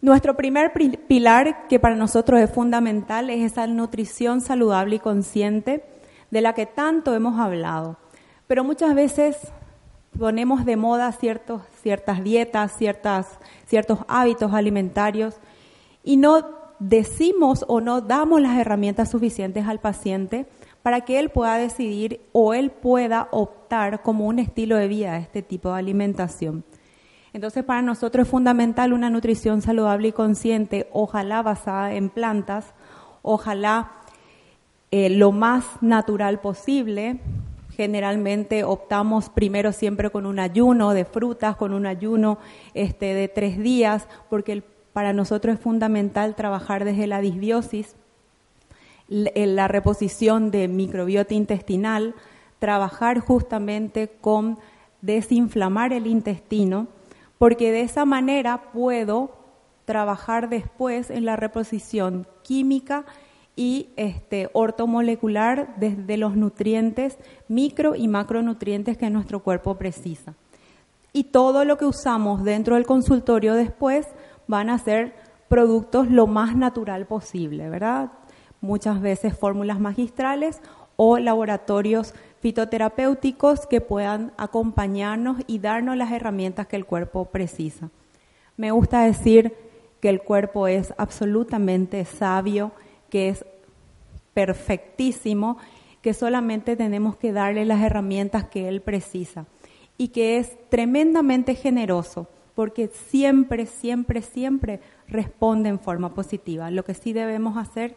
Nuestro primer pilar, que para nosotros es fundamental, es esa nutrición saludable y consciente de la que tanto hemos hablado. Pero muchas veces ponemos de moda ciertos, ciertas dietas, ciertas, ciertos hábitos alimentarios y no decimos o no damos las herramientas suficientes al paciente para que él pueda decidir o él pueda optar como un estilo de vida este tipo de alimentación. Entonces, para nosotros es fundamental una nutrición saludable y consciente, ojalá basada en plantas, ojalá eh, lo más natural posible. Generalmente optamos primero siempre con un ayuno de frutas, con un ayuno este, de tres días, porque para nosotros es fundamental trabajar desde la disbiosis, la reposición de microbiota intestinal, trabajar justamente con desinflamar el intestino porque de esa manera puedo trabajar después en la reposición química y este, ortomolecular desde los nutrientes, micro y macronutrientes que nuestro cuerpo precisa. Y todo lo que usamos dentro del consultorio después van a ser productos lo más natural posible, ¿verdad? Muchas veces fórmulas magistrales o laboratorios fitoterapéuticos que puedan acompañarnos y darnos las herramientas que el cuerpo precisa. Me gusta decir que el cuerpo es absolutamente sabio, que es perfectísimo, que solamente tenemos que darle las herramientas que él precisa y que es tremendamente generoso porque siempre, siempre, siempre responde en forma positiva. Lo que sí debemos hacer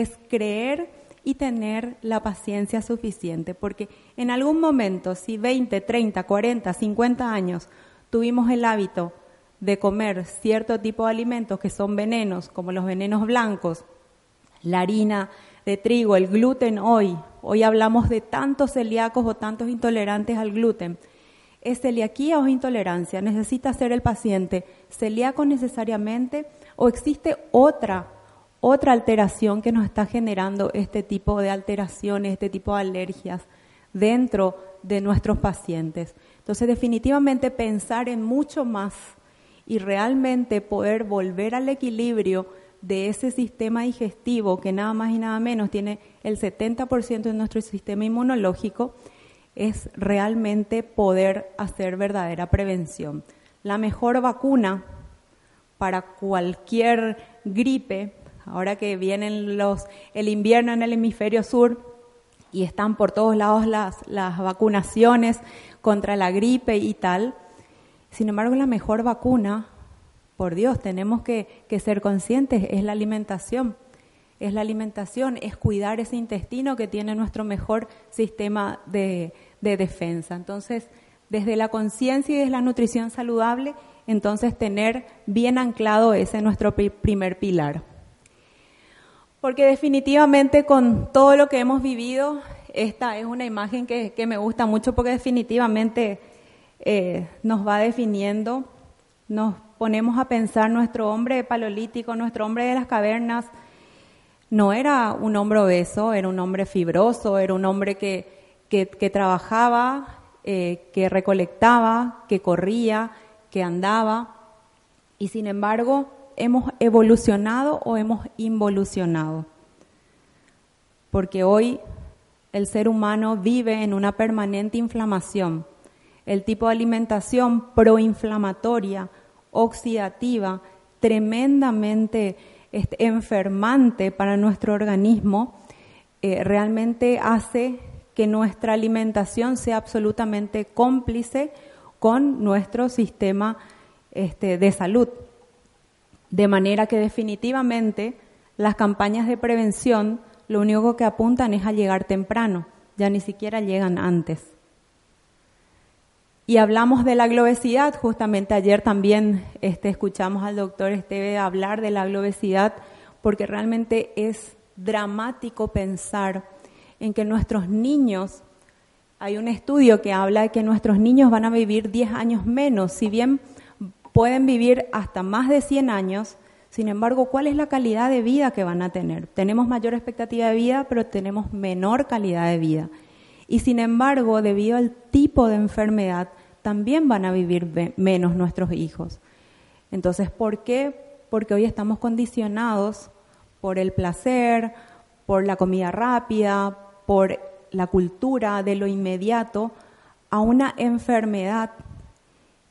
es creer y tener la paciencia suficiente, porque en algún momento, si 20, 30, 40, 50 años tuvimos el hábito de comer cierto tipo de alimentos que son venenos, como los venenos blancos, la harina de trigo, el gluten hoy, hoy hablamos de tantos celíacos o tantos intolerantes al gluten, ¿Es celiaquía o intolerancia? ¿Necesita ser el paciente celíaco necesariamente o existe otra otra alteración que nos está generando este tipo de alteraciones, este tipo de alergias dentro de nuestros pacientes. Entonces, definitivamente pensar en mucho más y realmente poder volver al equilibrio de ese sistema digestivo que nada más y nada menos tiene el 70% de nuestro sistema inmunológico, es realmente poder hacer verdadera prevención. La mejor vacuna para cualquier gripe ahora que vienen los, el invierno en el hemisferio sur y están por todos lados las, las vacunaciones contra la gripe y tal. Sin embargo, la mejor vacuna, por Dios, tenemos que, que ser conscientes, es la alimentación. Es la alimentación, es cuidar ese intestino que tiene nuestro mejor sistema de, de defensa. Entonces, desde la conciencia y desde la nutrición saludable, entonces tener bien anclado ese nuestro primer pilar porque definitivamente con todo lo que hemos vivido, esta es una imagen que, me gusta mucho porque definitivamente eh, nos va definiendo, nos ponemos a pensar nuestro hombre paleolítico, nuestro hombre de las cavernas, no era un hombre obeso, era un hombre fibroso, era un hombre que, que, trabajaba, eh, que recolectaba, que corría, que andaba, y sin embargo hemos evolucionado o hemos involucionado. Porque hoy el ser humano vive en una permanente inflamación. El tipo de alimentación proinflamatoria, oxidativa, tremendamente este, enfermante para nuestro organismo, eh, realmente hace que nuestra alimentación sea absolutamente cómplice con nuestro sistema este, de salud. De manera que definitivamente las campañas de prevención lo único que apuntan es a llegar temprano, ya ni siquiera llegan antes. Y hablamos de la globesidad, justamente ayer también este, escuchamos al doctor Esteve hablar de la globesidad, porque realmente es dramático pensar en que nuestros niños, hay un estudio que habla de que nuestros niños van a vivir 10 años menos, si bien pueden vivir hasta más de 100 años, sin embargo, ¿cuál es la calidad de vida que van a tener? Tenemos mayor expectativa de vida, pero tenemos menor calidad de vida. Y sin embargo, debido al tipo de enfermedad, también van a vivir menos nuestros hijos. Entonces, ¿por qué? Porque hoy estamos condicionados por el placer, por la comida rápida, por la cultura de lo inmediato, a una enfermedad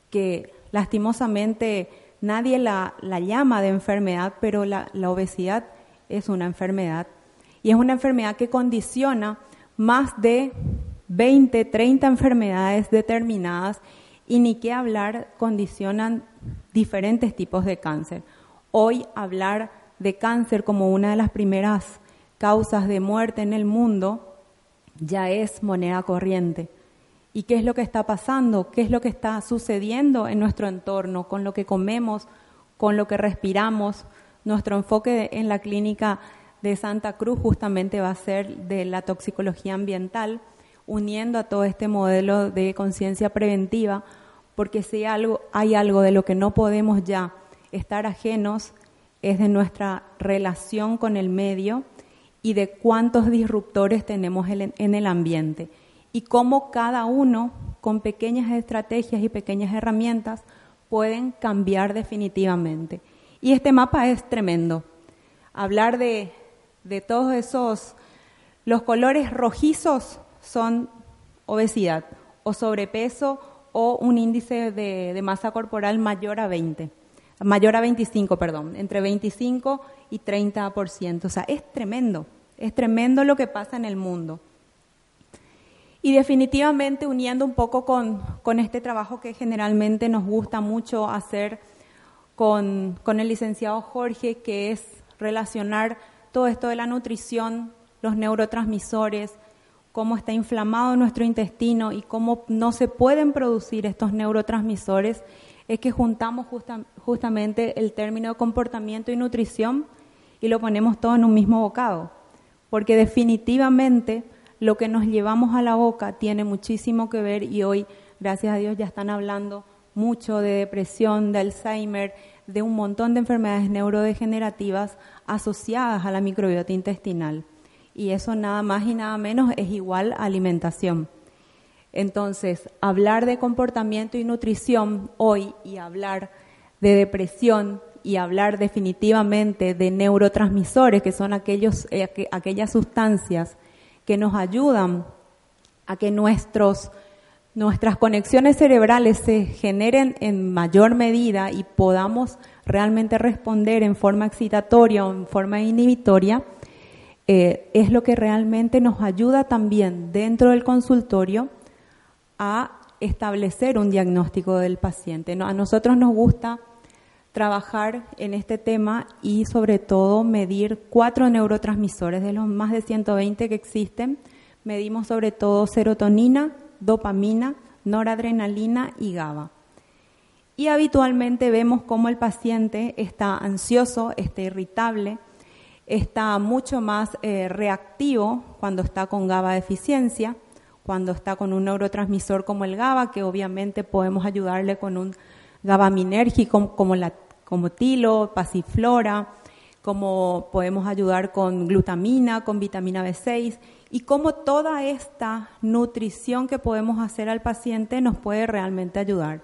que lastimosamente nadie la, llama de enfermedad, pero la, la obesidad es una enfermedad. Y es una enfermedad que condiciona más de 20, 30 enfermedades determinadas y ni qué hablar, condicionan diferentes tipos de cáncer. Hoy hablar de cáncer como una de las primeras causas de muerte en el mundo ya es moneda corriente. ¿Y qué es lo que está pasando? ¿Qué es lo que está sucediendo en nuestro entorno con lo que comemos, con lo que respiramos? Nuestro enfoque en la clínica de Santa Cruz justamente va a ser de la toxicología ambiental uniendo a todo este modelo de conciencia preventiva, porque si hay algo de lo que no podemos ya estar ajenos, es de nuestra relación con el medio y de cuántos disruptores tenemos en el ambiente y cómo cada uno con pequeñas estrategias y pequeñas herramientas pueden cambiar definitivamente. Y este mapa es tremendo. Hablar de, de todos esos, los colores rojizos son obesidad o sobrepeso o un índice de, masa corporal mayor a 20, mayor a 25, perdón, entre 25 y 30%. O sea, es tremendo, es tremendo lo que pasa en el mundo. Y definitivamente uniendo un poco con, con este trabajo que generalmente nos gusta mucho hacer con, con el licenciado Jorge, que es relacionar todo esto de la nutrición, los neurotransmisores, cómo está inflamado nuestro intestino y cómo no se pueden producir estos neurotransmisores, es que juntamos justamente el término comportamiento y nutrición y lo ponemos todo en un mismo bocado. Porque definitivamente lo que nos llevamos a la boca tiene muchísimo que ver y hoy, gracias a Dios, ya están hablando mucho de depresión, de Alzheimer, de un montón de enfermedades neurodegenerativas asociadas a la microbiota intestinal y eso nada más y nada menos es igual a alimentación. Entonces, hablar de comportamiento y nutrición hoy y hablar de depresión y hablar definitivamente de neurotransmisores, que son aquellos, eh, aquellas sustancias que nos ayudan a que nuestros, nuestras conexiones cerebrales se generen en mayor medida y podamos realmente responder en forma excitatoria o en forma inhibitoria, eh, es lo que realmente nos ayuda también dentro del consultorio a establecer un diagnóstico del paciente. A nosotros nos gusta trabajar en este tema y sobre todo medir cuatro neurotransmisores de los más de 120 que existen. Medimos sobre todo serotonina, dopamina, noradrenalina y GABA. Y habitualmente vemos cómo el paciente está ansioso, está irritable, está mucho más eh, reactivo cuando está con GABA deficiencia, cuando está con un neurotransmisor como el GABA, que obviamente podemos ayudarle con un GABA minérgico como, la, como tilo, pasiflora, como podemos ayudar con glutamina, con vitamina B6 y cómo toda esta nutrición que podemos hacer al paciente nos puede realmente ayudar.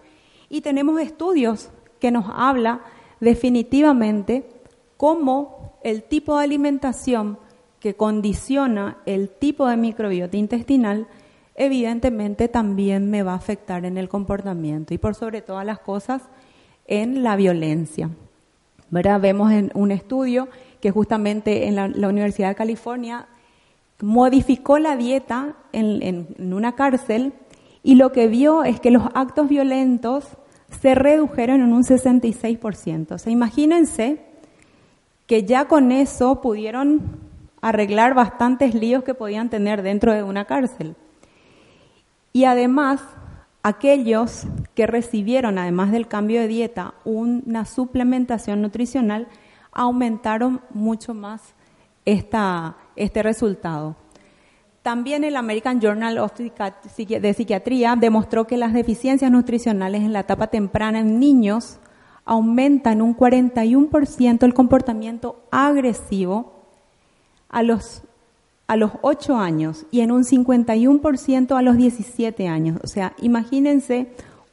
Y tenemos estudios que nos habla definitivamente cómo el tipo de alimentación que condiciona el tipo de microbiota intestinal, evidentemente también me va a afectar en el comportamiento y por sobre todas las cosas en la violencia. ¿verdad? Vemos en un estudio que justamente en la, Universidad de California modificó la dieta en, en una cárcel y lo que vio es que los actos violentos se redujeron en un 66%. O sea, imagínense que ya con eso pudieron arreglar bastantes líos que podían tener dentro de una cárcel. Y además, aquellos que recibieron, además del cambio de dieta, una suplementación nutricional, aumentaron mucho más este resultado. También el American Journal de Psiquiatría demostró que las deficiencias nutricionales en la etapa temprana en niños aumenta en un 41% el comportamiento agresivo a los, a los 8 años y en un 51% a los 17 años. O sea, imagínense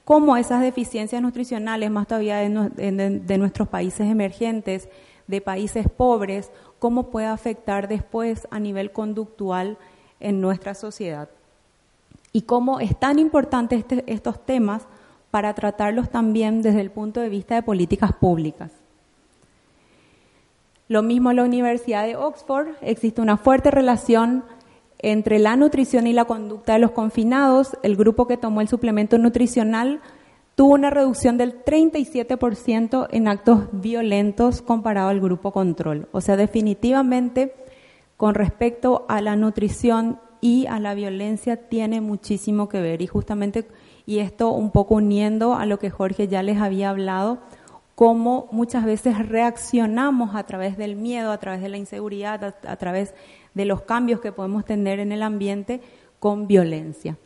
cómo esas deficiencias nutricionales, más todavía de, nuestros países emergentes, de países pobres, cómo puede afectar después a nivel conductual en nuestra sociedad. Y cómo es tan importante este, estos temas para tratarlos también desde el punto de vista de políticas públicas. Lo mismo en la Universidad de Oxford, existe una fuerte relación entre la nutrición y la conducta de los confinados. El grupo que tomó el suplemento nutricional tuvo una reducción del 37% en actos violentos comparado al grupo control. O sea, definitivamente con respecto a la nutrición y a la violencia tiene muchísimo que ver y justamente y esto un poco uniendo a lo que Jorge ya les había hablado cómo muchas veces reaccionamos a través del miedo, a través de la inseguridad, a, través de los cambios que podemos tener en el ambiente con violencia.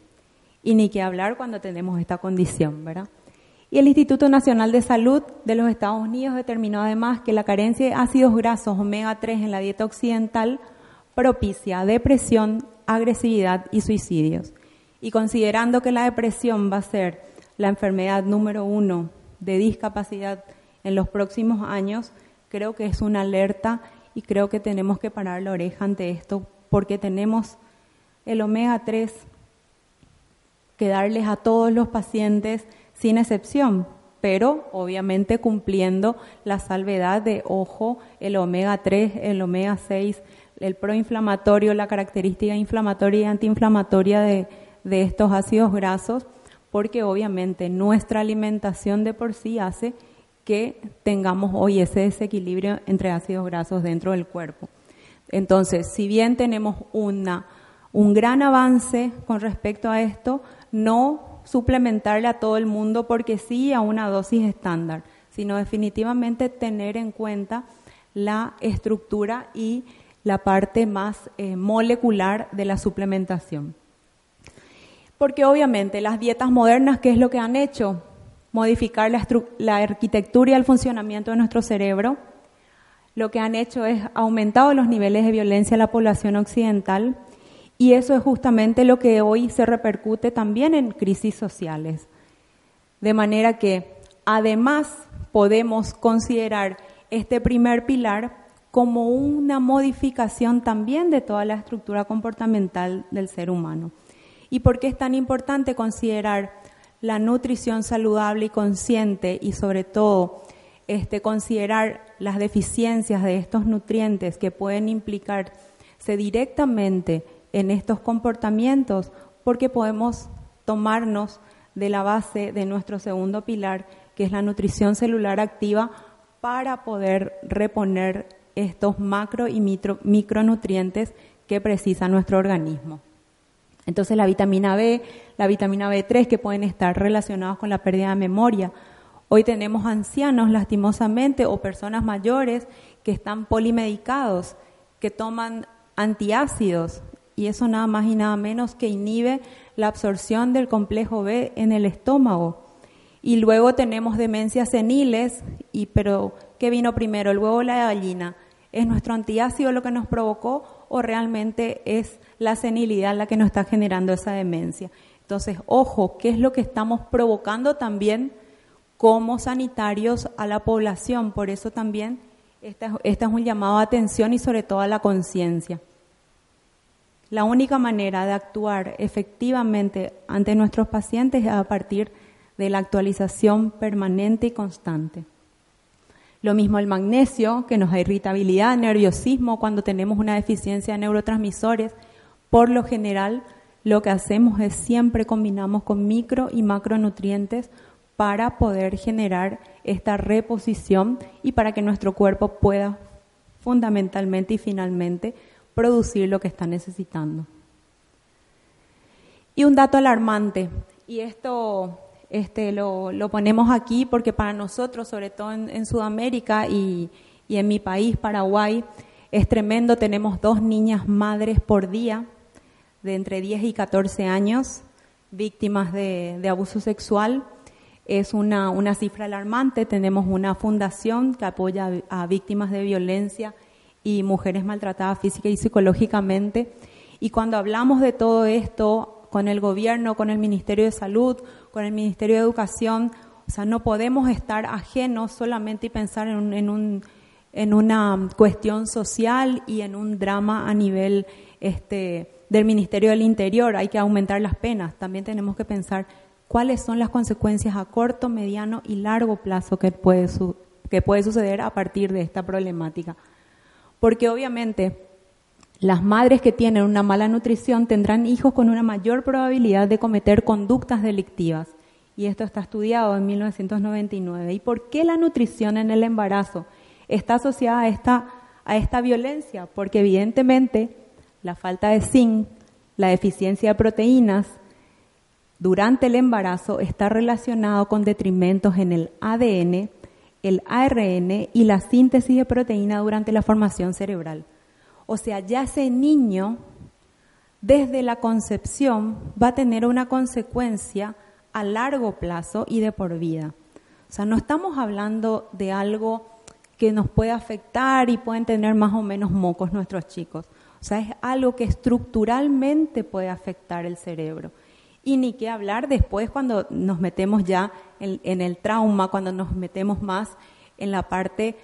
Y ni que hablar cuando tenemos esta condición, ¿verdad? Y el Instituto Nacional de Salud de los Estados Unidos determinó además que la carencia de ácidos grasos omega 3 en la dieta occidental propicia depresión, agresividad y suicidios. Y considerando que la depresión va a ser la enfermedad número uno de discapacidad en los próximos años, creo que es una alerta y creo que tenemos que parar la oreja ante esto porque tenemos el omega 3 que darles a todos los pacientes sin excepción, pero obviamente cumpliendo la salvedad de ojo, el omega 3, el omega 6, el proinflamatorio, la característica inflamatoria y antiinflamatoria de, de estos ácidos grasos, porque obviamente nuestra alimentación de por sí hace que tengamos hoy ese desequilibrio entre ácidos grasos dentro del cuerpo. Entonces, si bien tenemos un gran avance con respecto a esto, no suplementarle a todo el mundo porque sí a una dosis estándar, sino definitivamente tener en cuenta la estructura y la parte más eh, molecular de la suplementación. Porque obviamente las dietas modernas, ¿qué es lo que han hecho? Modificar la, arquitectura y el funcionamiento de nuestro cerebro. Lo que han hecho es aumentado los niveles de violencia en la población occidental y eso es justamente lo que hoy se repercute también en crisis sociales. De manera que además podemos considerar este primer pilar como una modificación también de toda la estructura comportamental del ser humano. ¿Y por qué es tan importante considerar la nutrición saludable y consciente y sobre todo este, considerar las deficiencias de estos nutrientes que pueden implicarse directamente en estos comportamientos porque podemos tomarnos de la base de nuestro segundo pilar, que es la nutrición celular activa, para poder reponer estos macro y micronutrientes que precisa nuestro organismo. Entonces la vitamina B, la vitamina B3 que pueden estar relacionados con la pérdida de memoria. Hoy tenemos ancianos lastimosamente o personas mayores que están polimedicados, que toman antiácidos y eso nada más y nada menos que inhibe la absorción del complejo B en el estómago. Y luego tenemos demencias seniles, y pero ¿qué vino primero, el huevo o la gallina? ¿Es nuestro antiácido lo que nos provocó o realmente es la senilidad la que nos está generando esa demencia. Entonces, ojo, ¿qué es lo que estamos provocando también como sanitarios a la población? Por eso también este, es un llamado a atención y sobre todo a la conciencia. La única manera de actuar efectivamente ante nuestros pacientes es a partir de la actualización permanente y constante. Lo mismo el magnesio, que nos da irritabilidad, nerviosismo cuando tenemos una deficiencia de neurotransmisores por lo general, lo que hacemos es siempre combinamos con micro y macronutrientes para poder generar esta reposición y para que nuestro cuerpo pueda fundamentalmente y finalmente producir lo que está necesitando. Y un dato alarmante, y esto este, lo, ponemos aquí porque para nosotros, sobre todo en, Sudamérica y, en mi país, Paraguay, es tremendo, tenemos dos niñas madres por día de entre 10 y 14 años víctimas de, abuso sexual. Es una, una, cifra alarmante. Tenemos una fundación que apoya a víctimas de violencia y mujeres maltratadas física y psicológicamente. Y cuando hablamos de todo esto con el gobierno, con el Ministerio de Salud, con el Ministerio de Educación, o sea, no podemos estar ajenos solamente y pensar en, en, un, en una cuestión social y en un drama a nivel este, del Ministerio del Interior. Hay que aumentar las penas. También tenemos que pensar cuáles son las consecuencias a corto, mediano y largo plazo que puede, que puede suceder a partir de esta problemática. Porque obviamente las madres que tienen una mala nutrición tendrán hijos con una mayor probabilidad de cometer conductas delictivas. Y esto está estudiado en 1999. ¿Y por qué la nutrición en el embarazo está asociada a esta, a esta violencia? Porque evidentemente la falta de zinc, la deficiencia de proteínas durante el embarazo está relacionado con detrimentos en el ADN, el ARN y la síntesis de proteína durante la formación cerebral. O sea, ya ese niño desde la concepción va a tener una consecuencia a largo plazo y de por vida. O sea, no estamos hablando de algo que nos puede afectar y pueden tener más o menos mocos nuestros chicos. O sea, es algo que estructuralmente puede afectar el cerebro. Y ni qué hablar después cuando nos metemos ya en, el trauma, cuando nos metemos más en la parte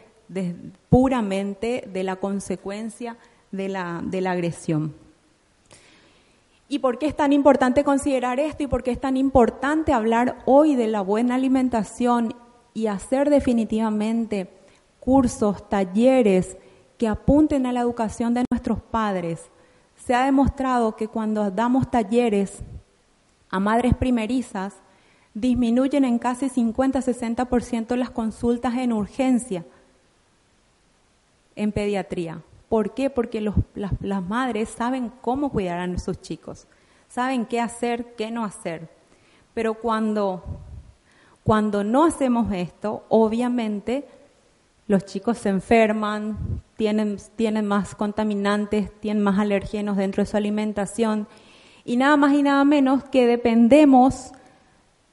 puramente de la consecuencia de la, de la agresión. ¿Y por qué es tan importante considerar esto y por qué es tan importante hablar hoy de la buena alimentación y hacer definitivamente cursos, talleres que apunten a la educación de nuestros padres? Se ha demostrado que cuando damos talleres a madres primerizas, disminuyen en casi 50-60% las consultas en urgencia en pediatría. ¿Por qué? Porque las, madres saben cómo cuidar a sus chicos, saben qué hacer, qué no hacer. Pero cuando, cuando no hacemos esto, obviamente los chicos se enferman, tienen, tienen más contaminantes, tienen más alergenos dentro de su alimentación y nada más y nada menos que dependemos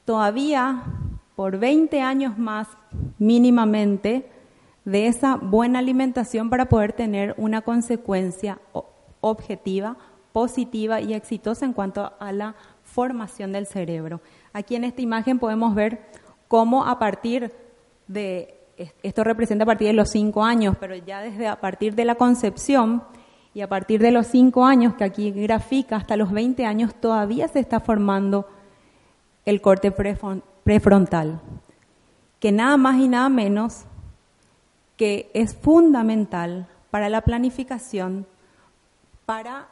todavía por 20 años más mínimamente de esa buena alimentación para poder tener una consecuencia objetiva, positiva y exitosa en cuanto a la formación del cerebro. Aquí en esta imagen podemos ver cómo a partir de, esto representa a partir de los cinco años, pero ya desde a partir de la concepción y a partir de los cinco años, que aquí grafica hasta los 20 años, todavía se está formando el corte prefrontal, que nada más y nada menos que es fundamental para la planificación, para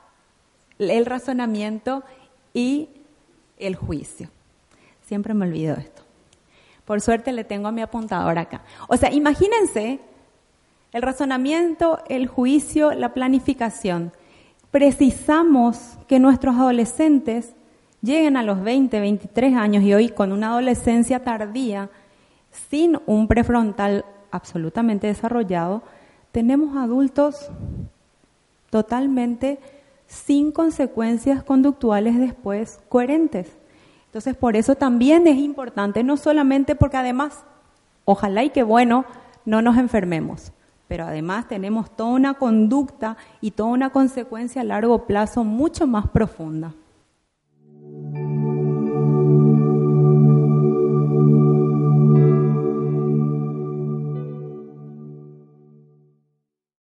el razonamiento y el juicio. Siempre me olvido esto. Por suerte le tengo a mi apuntador acá. O sea, imagínense el razonamiento, el juicio, la planificación. Precisamos que nuestros adolescentes lleguen a los 20, 23 años y hoy con una adolescencia tardía, sin un prefrontal absolutamente desarrollado, tenemos adultos totalmente sin consecuencias conductuales después coherentes. Entonces, por eso también es importante, no solamente porque además, ojalá y que bueno, no nos enfermemos, pero además tenemos toda una conducta y toda una consecuencia a largo plazo mucho más profunda.